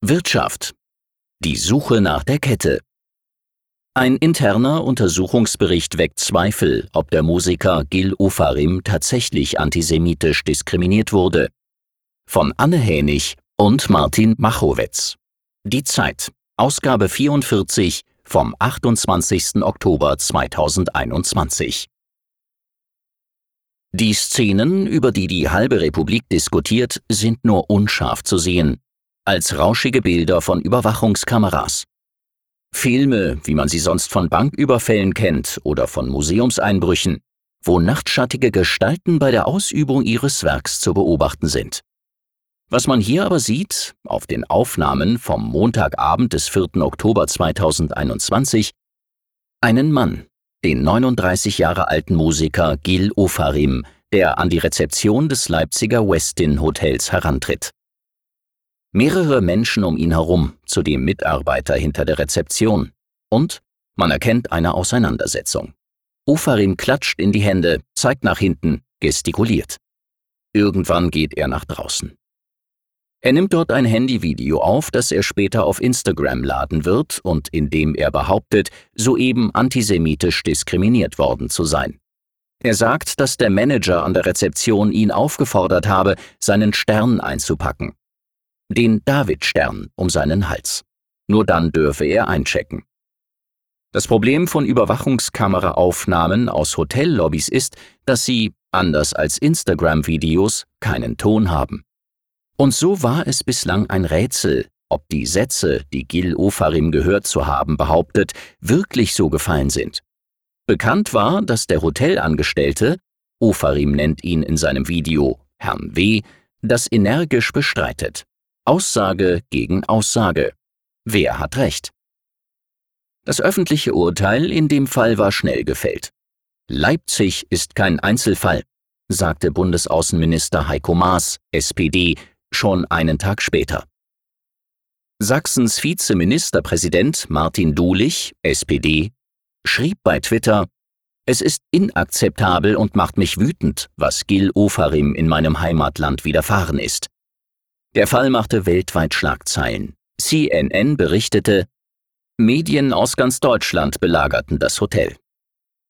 Wirtschaft. Die Suche nach der Kette. Ein interner Untersuchungsbericht weckt Zweifel, ob der Musiker Gil Ofarim tatsächlich antisemitisch diskriminiert wurde. Von Anne Hänig und Martin Machowetz. Die Zeit. Ausgabe 44 vom 28. Oktober 2021. Die Szenen, über die die halbe Republik diskutiert, sind nur unscharf zu sehen als rauschige Bilder von Überwachungskameras. Filme, wie man sie sonst von Banküberfällen kennt oder von Museumseinbrüchen, wo nachtschattige Gestalten bei der Ausübung ihres Werks zu beobachten sind. Was man hier aber sieht, auf den Aufnahmen vom Montagabend des 4. Oktober 2021, einen Mann, den 39 Jahre alten Musiker Gil Ofarim, der an die Rezeption des Leipziger Westin Hotels herantritt. Mehrere Menschen um ihn herum, zudem Mitarbeiter hinter der Rezeption. Und man erkennt eine Auseinandersetzung. Ufarim klatscht in die Hände, zeigt nach hinten, gestikuliert. Irgendwann geht er nach draußen. Er nimmt dort ein Handyvideo auf, das er später auf Instagram laden wird und in dem er behauptet, soeben antisemitisch diskriminiert worden zu sein. Er sagt, dass der Manager an der Rezeption ihn aufgefordert habe, seinen Stern einzupacken den Davidstern um seinen Hals. Nur dann dürfe er einchecken. Das Problem von Überwachungskameraaufnahmen aus Hotellobbys ist, dass sie, anders als Instagram-Videos, keinen Ton haben. Und so war es bislang ein Rätsel, ob die Sätze, die Gil Ofarim gehört zu haben behauptet, wirklich so gefallen sind. Bekannt war, dass der Hotelangestellte, Ofarim nennt ihn in seinem Video Herrn W., das energisch bestreitet. Aussage gegen Aussage. Wer hat recht? Das öffentliche Urteil in dem Fall war schnell gefällt. Leipzig ist kein Einzelfall, sagte Bundesaußenminister Heiko Maas, SPD, schon einen Tag später. Sachsens Vizeministerpräsident Martin Dulich, SPD, schrieb bei Twitter, es ist inakzeptabel und macht mich wütend, was Gil Ofarim in meinem Heimatland widerfahren ist. Der Fall machte weltweit Schlagzeilen. CNN berichtete, Medien aus ganz Deutschland belagerten das Hotel.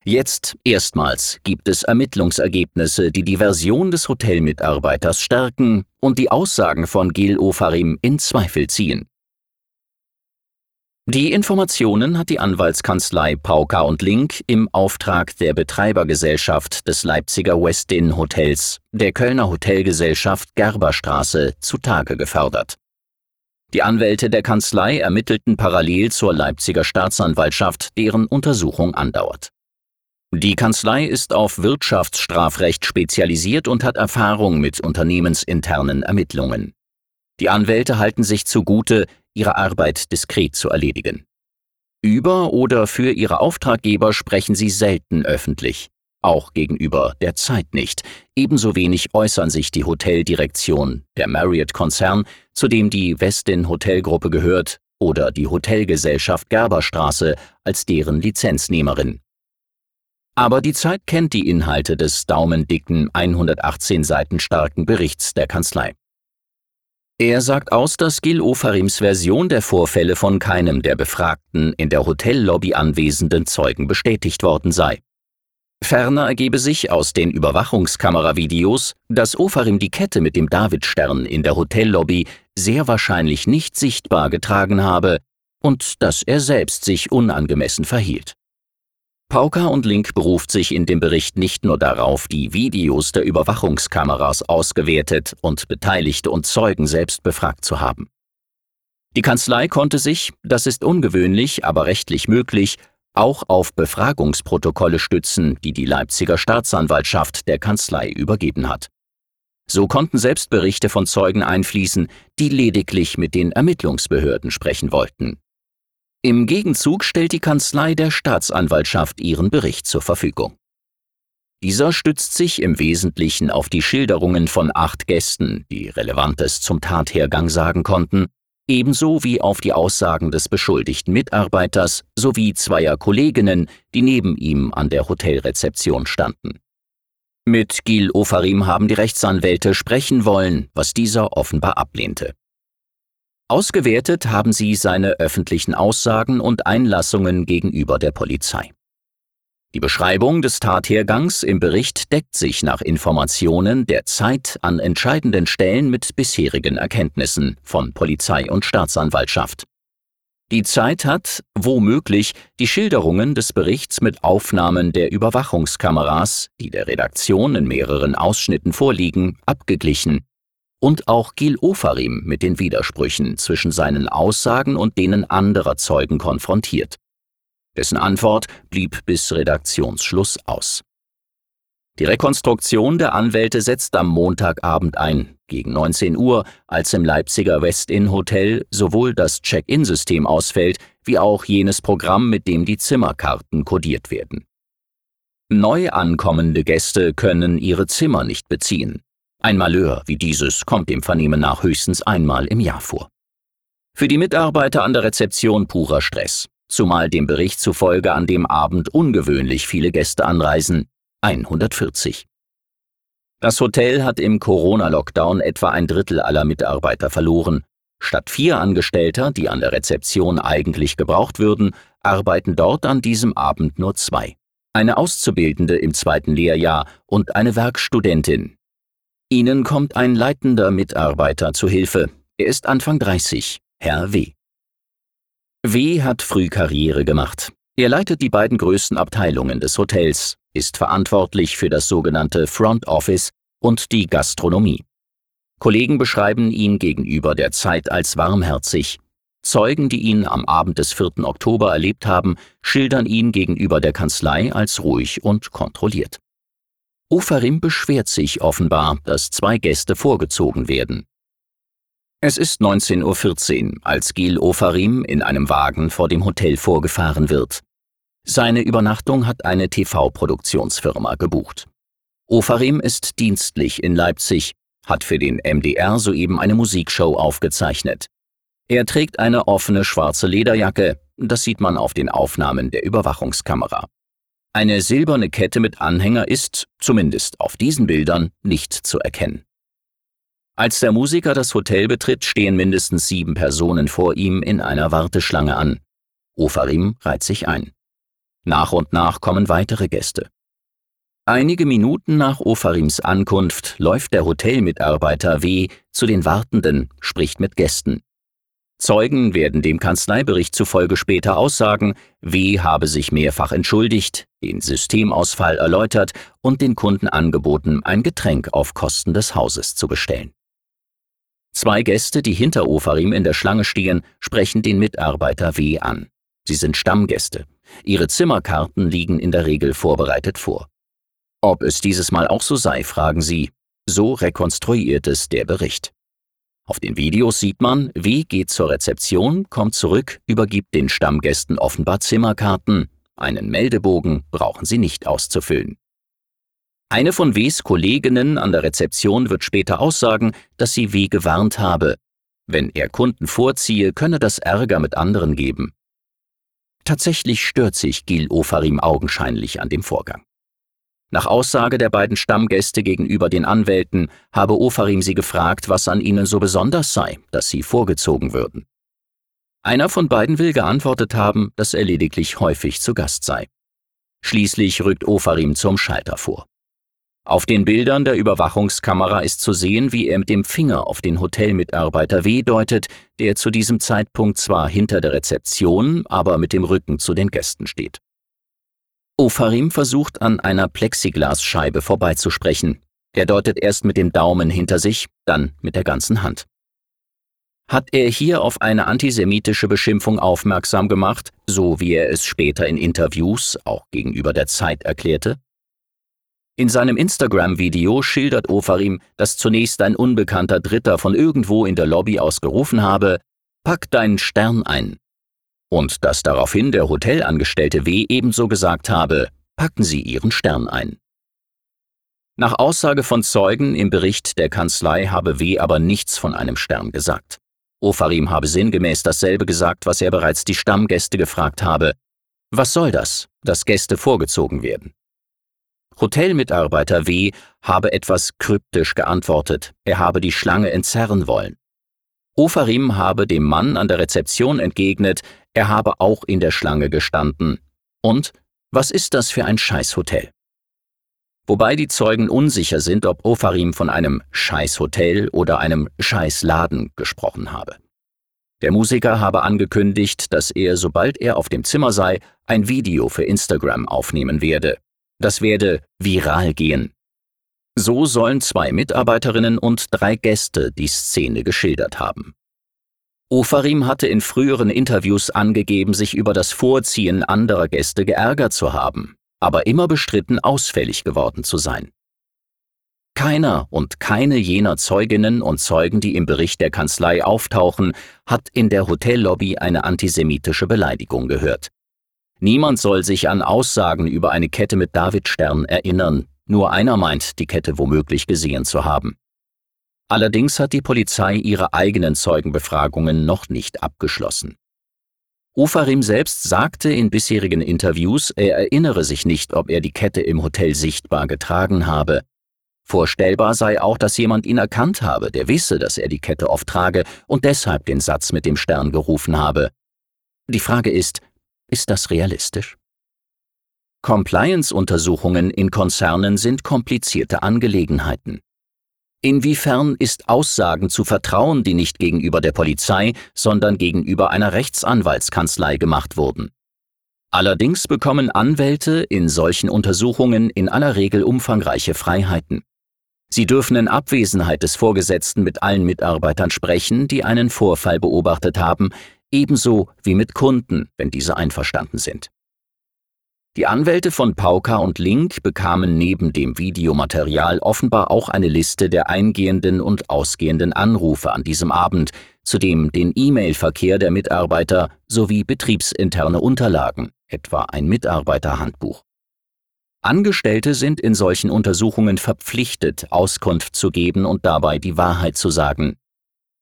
Jetzt erstmals gibt es Ermittlungsergebnisse, die die Version des Hotelmitarbeiters stärken und die Aussagen von Gil Ofarim in Zweifel ziehen. Die Informationen hat die Anwaltskanzlei Pauker und Link im Auftrag der Betreibergesellschaft des Leipziger Westin Hotels, der Kölner Hotelgesellschaft Gerberstraße, zutage gefördert. Die Anwälte der Kanzlei ermittelten parallel zur Leipziger Staatsanwaltschaft, deren Untersuchung andauert. Die Kanzlei ist auf Wirtschaftsstrafrecht spezialisiert und hat Erfahrung mit unternehmensinternen Ermittlungen. Die Anwälte halten sich zugute, ihre Arbeit diskret zu erledigen. Über oder für ihre Auftraggeber sprechen sie selten öffentlich, auch gegenüber der Zeit nicht. Ebenso wenig äußern sich die Hoteldirektion, der Marriott-Konzern, zu dem die Westin Hotelgruppe gehört, oder die Hotelgesellschaft Gerberstraße als deren Lizenznehmerin. Aber die Zeit kennt die Inhalte des daumendicken 118 Seiten starken Berichts der Kanzlei. Er sagt aus, dass Gil Ofarims Version der Vorfälle von keinem der befragten in der Hotellobby anwesenden Zeugen bestätigt worden sei. Ferner ergebe sich aus den Überwachungskameravideos, dass Ofarim die Kette mit dem Davidstern in der Hotellobby sehr wahrscheinlich nicht sichtbar getragen habe und dass er selbst sich unangemessen verhielt. Pauker und Link beruft sich in dem Bericht nicht nur darauf, die Videos der Überwachungskameras ausgewertet und Beteiligte und Zeugen selbst befragt zu haben. Die Kanzlei konnte sich, das ist ungewöhnlich, aber rechtlich möglich, auch auf Befragungsprotokolle stützen, die die Leipziger Staatsanwaltschaft der Kanzlei übergeben hat. So konnten selbst Berichte von Zeugen einfließen, die lediglich mit den Ermittlungsbehörden sprechen wollten. Im Gegenzug stellt die Kanzlei der Staatsanwaltschaft ihren Bericht zur Verfügung. Dieser stützt sich im Wesentlichen auf die Schilderungen von acht Gästen, die Relevantes zum Tathergang sagen konnten, ebenso wie auf die Aussagen des beschuldigten Mitarbeiters sowie zweier Kolleginnen, die neben ihm an der Hotelrezeption standen. Mit Gil Ofarim haben die Rechtsanwälte sprechen wollen, was dieser offenbar ablehnte. Ausgewertet haben sie seine öffentlichen Aussagen und Einlassungen gegenüber der Polizei. Die Beschreibung des Tathergangs im Bericht deckt sich nach Informationen der Zeit an entscheidenden Stellen mit bisherigen Erkenntnissen von Polizei und Staatsanwaltschaft. Die Zeit hat, womöglich, die Schilderungen des Berichts mit Aufnahmen der Überwachungskameras, die der Redaktion in mehreren Ausschnitten vorliegen, abgeglichen und auch Gil Ofarim mit den Widersprüchen zwischen seinen Aussagen und denen anderer Zeugen konfrontiert. Dessen Antwort blieb bis Redaktionsschluss aus. Die Rekonstruktion der Anwälte setzt am Montagabend ein, gegen 19 Uhr, als im Leipziger Westin Hotel sowohl das Check-in-System ausfällt, wie auch jenes Programm, mit dem die Zimmerkarten kodiert werden. Neu ankommende Gäste können ihre Zimmer nicht beziehen. Ein Malheur wie dieses kommt dem Vernehmen nach höchstens einmal im Jahr vor. Für die Mitarbeiter an der Rezeption purer Stress, zumal dem Bericht zufolge an dem Abend ungewöhnlich viele Gäste anreisen, 140. Das Hotel hat im Corona-Lockdown etwa ein Drittel aller Mitarbeiter verloren. Statt vier Angestellter, die an der Rezeption eigentlich gebraucht würden, arbeiten dort an diesem Abend nur zwei. Eine Auszubildende im zweiten Lehrjahr und eine Werkstudentin, Ihnen kommt ein leitender Mitarbeiter zu Hilfe. Er ist Anfang 30, Herr W. W. hat früh Karriere gemacht. Er leitet die beiden größten Abteilungen des Hotels, ist verantwortlich für das sogenannte Front Office und die Gastronomie. Kollegen beschreiben ihn gegenüber der Zeit als warmherzig. Zeugen, die ihn am Abend des 4. Oktober erlebt haben, schildern ihn gegenüber der Kanzlei als ruhig und kontrolliert. Ofarim beschwert sich offenbar, dass zwei Gäste vorgezogen werden. Es ist 19.14 Uhr, als Gil Ofarim in einem Wagen vor dem Hotel vorgefahren wird. Seine Übernachtung hat eine TV-Produktionsfirma gebucht. Ofarim ist dienstlich in Leipzig, hat für den MDR soeben eine Musikshow aufgezeichnet. Er trägt eine offene schwarze Lederjacke, das sieht man auf den Aufnahmen der Überwachungskamera. Eine silberne Kette mit Anhänger ist, zumindest auf diesen Bildern, nicht zu erkennen. Als der Musiker das Hotel betritt, stehen mindestens sieben Personen vor ihm in einer Warteschlange an. Ofarim reiht sich ein. Nach und nach kommen weitere Gäste. Einige Minuten nach Ofarims Ankunft läuft der Hotelmitarbeiter W. zu den Wartenden, spricht mit Gästen. Zeugen werden dem Kanzleibericht zufolge später aussagen, W. habe sich mehrfach entschuldigt, den Systemausfall erläutert und den Kunden angeboten, ein Getränk auf Kosten des Hauses zu bestellen. Zwei Gäste, die hinter Ofarim in der Schlange stehen, sprechen den Mitarbeiter W. an. Sie sind Stammgäste. Ihre Zimmerkarten liegen in der Regel vorbereitet vor. Ob es dieses Mal auch so sei, fragen sie. So rekonstruiert es der Bericht. Auf den Videos sieht man, W geht zur Rezeption, kommt zurück, übergibt den Stammgästen offenbar Zimmerkarten. Einen Meldebogen brauchen sie nicht auszufüllen. Eine von Ws Kolleginnen an der Rezeption wird später aussagen, dass sie W gewarnt habe. Wenn er Kunden vorziehe, könne das Ärger mit anderen geben. Tatsächlich stört sich Gil Ofarim augenscheinlich an dem Vorgang. Nach Aussage der beiden Stammgäste gegenüber den Anwälten habe Ofarim sie gefragt, was an ihnen so besonders sei, dass sie vorgezogen würden. Einer von beiden will geantwortet haben, dass er lediglich häufig zu Gast sei. Schließlich rückt Ofarim zum Schalter vor. Auf den Bildern der Überwachungskamera ist zu sehen, wie er mit dem Finger auf den Hotelmitarbeiter W deutet, der zu diesem Zeitpunkt zwar hinter der Rezeption, aber mit dem Rücken zu den Gästen steht. Ofarim versucht an einer Plexiglasscheibe vorbeizusprechen. Er deutet erst mit dem Daumen hinter sich, dann mit der ganzen Hand. Hat er hier auf eine antisemitische Beschimpfung aufmerksam gemacht, so wie er es später in Interviews auch gegenüber der Zeit erklärte? In seinem Instagram-Video schildert Ofarim, dass zunächst ein unbekannter Dritter von irgendwo in der Lobby aus gerufen habe, Pack deinen Stern ein und dass daraufhin der Hotelangestellte W. ebenso gesagt habe, packen Sie Ihren Stern ein. Nach Aussage von Zeugen im Bericht der Kanzlei habe W. aber nichts von einem Stern gesagt. Ofarim habe sinngemäß dasselbe gesagt, was er bereits die Stammgäste gefragt habe. Was soll das, dass Gäste vorgezogen werden? Hotelmitarbeiter W. habe etwas kryptisch geantwortet, er habe die Schlange entzerren wollen. Ofarim habe dem Mann an der Rezeption entgegnet, er habe auch in der Schlange gestanden. Und was ist das für ein Scheißhotel? Wobei die Zeugen unsicher sind, ob Ofarim von einem Scheißhotel oder einem Scheißladen gesprochen habe. Der Musiker habe angekündigt, dass er, sobald er auf dem Zimmer sei, ein Video für Instagram aufnehmen werde. Das werde viral gehen. So sollen zwei Mitarbeiterinnen und drei Gäste die Szene geschildert haben. Ofarim hatte in früheren Interviews angegeben, sich über das Vorziehen anderer Gäste geärgert zu haben aber immer bestritten, ausfällig geworden zu sein. Keiner und keine jener Zeuginnen und Zeugen, die im Bericht der Kanzlei auftauchen, hat in der Hotellobby eine antisemitische Beleidigung gehört. Niemand soll sich an Aussagen über eine Kette mit Davidstern erinnern, nur einer meint, die Kette womöglich gesehen zu haben. Allerdings hat die Polizei ihre eigenen Zeugenbefragungen noch nicht abgeschlossen. Ofarim selbst sagte in bisherigen Interviews, er erinnere sich nicht, ob er die Kette im Hotel sichtbar getragen habe. Vorstellbar sei auch, dass jemand ihn erkannt habe, der wisse, dass er die Kette oft trage und deshalb den Satz mit dem Stern gerufen habe. Die Frage ist, ist das realistisch? Compliance-Untersuchungen in Konzernen sind komplizierte Angelegenheiten. Inwiefern ist Aussagen zu vertrauen, die nicht gegenüber der Polizei, sondern gegenüber einer Rechtsanwaltskanzlei gemacht wurden? Allerdings bekommen Anwälte in solchen Untersuchungen in aller Regel umfangreiche Freiheiten. Sie dürfen in Abwesenheit des Vorgesetzten mit allen Mitarbeitern sprechen, die einen Vorfall beobachtet haben, ebenso wie mit Kunden, wenn diese einverstanden sind. Die Anwälte von Pauka und Link bekamen neben dem Videomaterial offenbar auch eine Liste der eingehenden und ausgehenden Anrufe an diesem Abend, zudem den E-Mail-Verkehr der Mitarbeiter sowie betriebsinterne Unterlagen, etwa ein Mitarbeiterhandbuch. Angestellte sind in solchen Untersuchungen verpflichtet, Auskunft zu geben und dabei die Wahrheit zu sagen.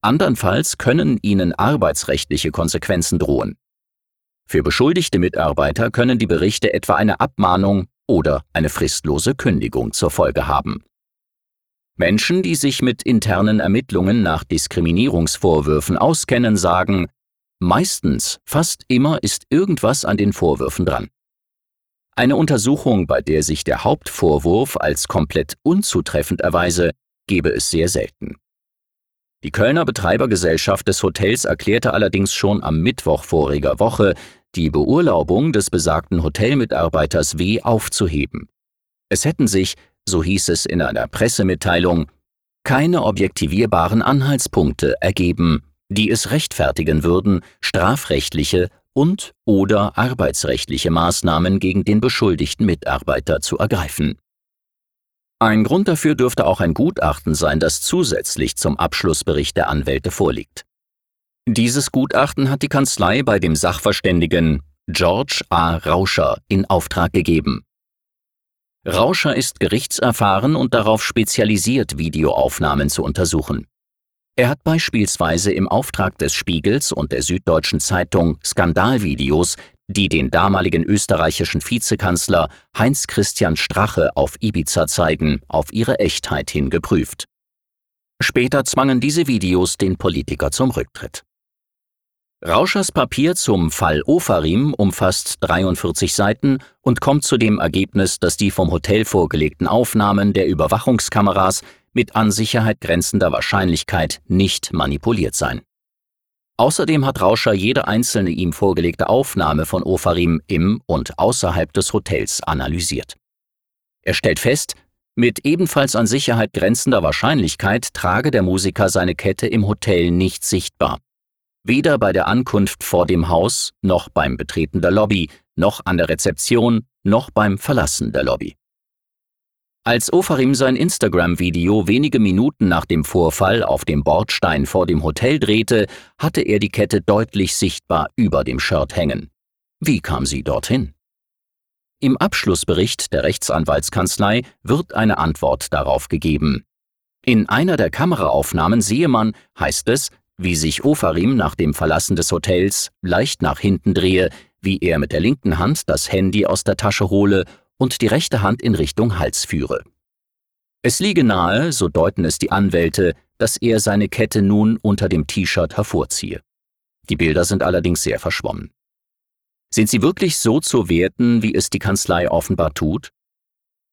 Andernfalls können ihnen arbeitsrechtliche Konsequenzen drohen. Für beschuldigte Mitarbeiter können die Berichte etwa eine Abmahnung oder eine fristlose Kündigung zur Folge haben. Menschen, die sich mit internen Ermittlungen nach Diskriminierungsvorwürfen auskennen, sagen, meistens, fast immer ist irgendwas an den Vorwürfen dran. Eine Untersuchung, bei der sich der Hauptvorwurf als komplett unzutreffend erweise, gebe es sehr selten. Die Kölner Betreibergesellschaft des Hotels erklärte allerdings schon am Mittwoch voriger Woche, die Beurlaubung des besagten Hotelmitarbeiters W aufzuheben. Es hätten sich, so hieß es in einer Pressemitteilung, keine objektivierbaren Anhaltspunkte ergeben, die es rechtfertigen würden, strafrechtliche und oder arbeitsrechtliche Maßnahmen gegen den beschuldigten Mitarbeiter zu ergreifen. Ein Grund dafür dürfte auch ein Gutachten sein, das zusätzlich zum Abschlussbericht der Anwälte vorliegt. Dieses Gutachten hat die Kanzlei bei dem Sachverständigen George A. Rauscher in Auftrag gegeben. Rauscher ist gerichtserfahren und darauf spezialisiert, Videoaufnahmen zu untersuchen. Er hat beispielsweise im Auftrag des Spiegels und der Süddeutschen Zeitung Skandalvideos, die den damaligen österreichischen Vizekanzler Heinz Christian Strache auf Ibiza zeigen, auf ihre Echtheit hin geprüft. Später zwangen diese Videos den Politiker zum Rücktritt. Rauschers Papier zum Fall Ofarim umfasst 43 Seiten und kommt zu dem Ergebnis, dass die vom Hotel vorgelegten Aufnahmen der Überwachungskameras mit an Sicherheit grenzender Wahrscheinlichkeit nicht manipuliert seien. Außerdem hat Rauscher jede einzelne ihm vorgelegte Aufnahme von Ofarim im und außerhalb des Hotels analysiert. Er stellt fest, mit ebenfalls an Sicherheit grenzender Wahrscheinlichkeit trage der Musiker seine Kette im Hotel nicht sichtbar weder bei der Ankunft vor dem Haus, noch beim Betreten der Lobby, noch an der Rezeption, noch beim Verlassen der Lobby. Als Ofarim sein Instagram-Video wenige Minuten nach dem Vorfall auf dem Bordstein vor dem Hotel drehte, hatte er die Kette deutlich sichtbar über dem Shirt hängen. Wie kam sie dorthin? Im Abschlussbericht der Rechtsanwaltskanzlei wird eine Antwort darauf gegeben. In einer der Kameraaufnahmen sehe man, heißt es, wie sich Ofarim nach dem Verlassen des Hotels leicht nach hinten drehe, wie er mit der linken Hand das Handy aus der Tasche hole und die rechte Hand in Richtung Hals führe. Es liege nahe, so deuten es die Anwälte, dass er seine Kette nun unter dem T-Shirt hervorziehe. Die Bilder sind allerdings sehr verschwommen. Sind sie wirklich so zu werten, wie es die Kanzlei offenbar tut?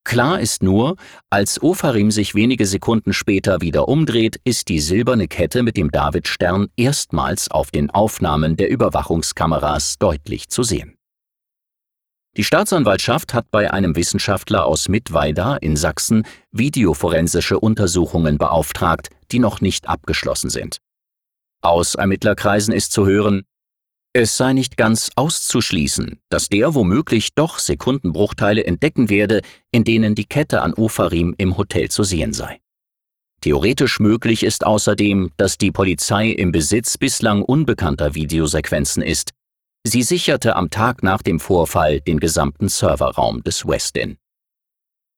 Klar ist nur, als Ofarim sich wenige Sekunden später wieder umdreht, ist die silberne Kette mit dem Davidstern erstmals auf den Aufnahmen der Überwachungskameras deutlich zu sehen. Die Staatsanwaltschaft hat bei einem Wissenschaftler aus Mittweida in Sachsen videoforensische Untersuchungen beauftragt, die noch nicht abgeschlossen sind. Aus Ermittlerkreisen ist zu hören, es sei nicht ganz auszuschließen, dass der womöglich doch Sekundenbruchteile entdecken werde, in denen die Kette an Ofarim im Hotel zu sehen sei. Theoretisch möglich ist außerdem, dass die Polizei im Besitz bislang unbekannter Videosequenzen ist. Sie sicherte am Tag nach dem Vorfall den gesamten Serverraum des Westin.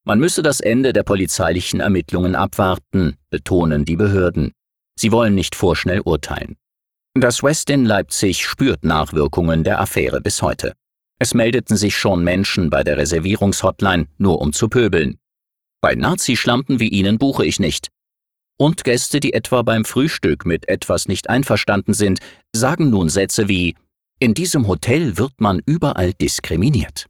Man müsse das Ende der polizeilichen Ermittlungen abwarten, betonen die Behörden. Sie wollen nicht vorschnell urteilen. Das Westin Leipzig spürt Nachwirkungen der Affäre bis heute. Es meldeten sich schon Menschen bei der Reservierungshotline, nur um zu pöbeln. Bei Nazi-Schlampen wie Ihnen buche ich nicht. Und Gäste, die etwa beim Frühstück mit etwas nicht einverstanden sind, sagen nun Sätze wie In diesem Hotel wird man überall diskriminiert.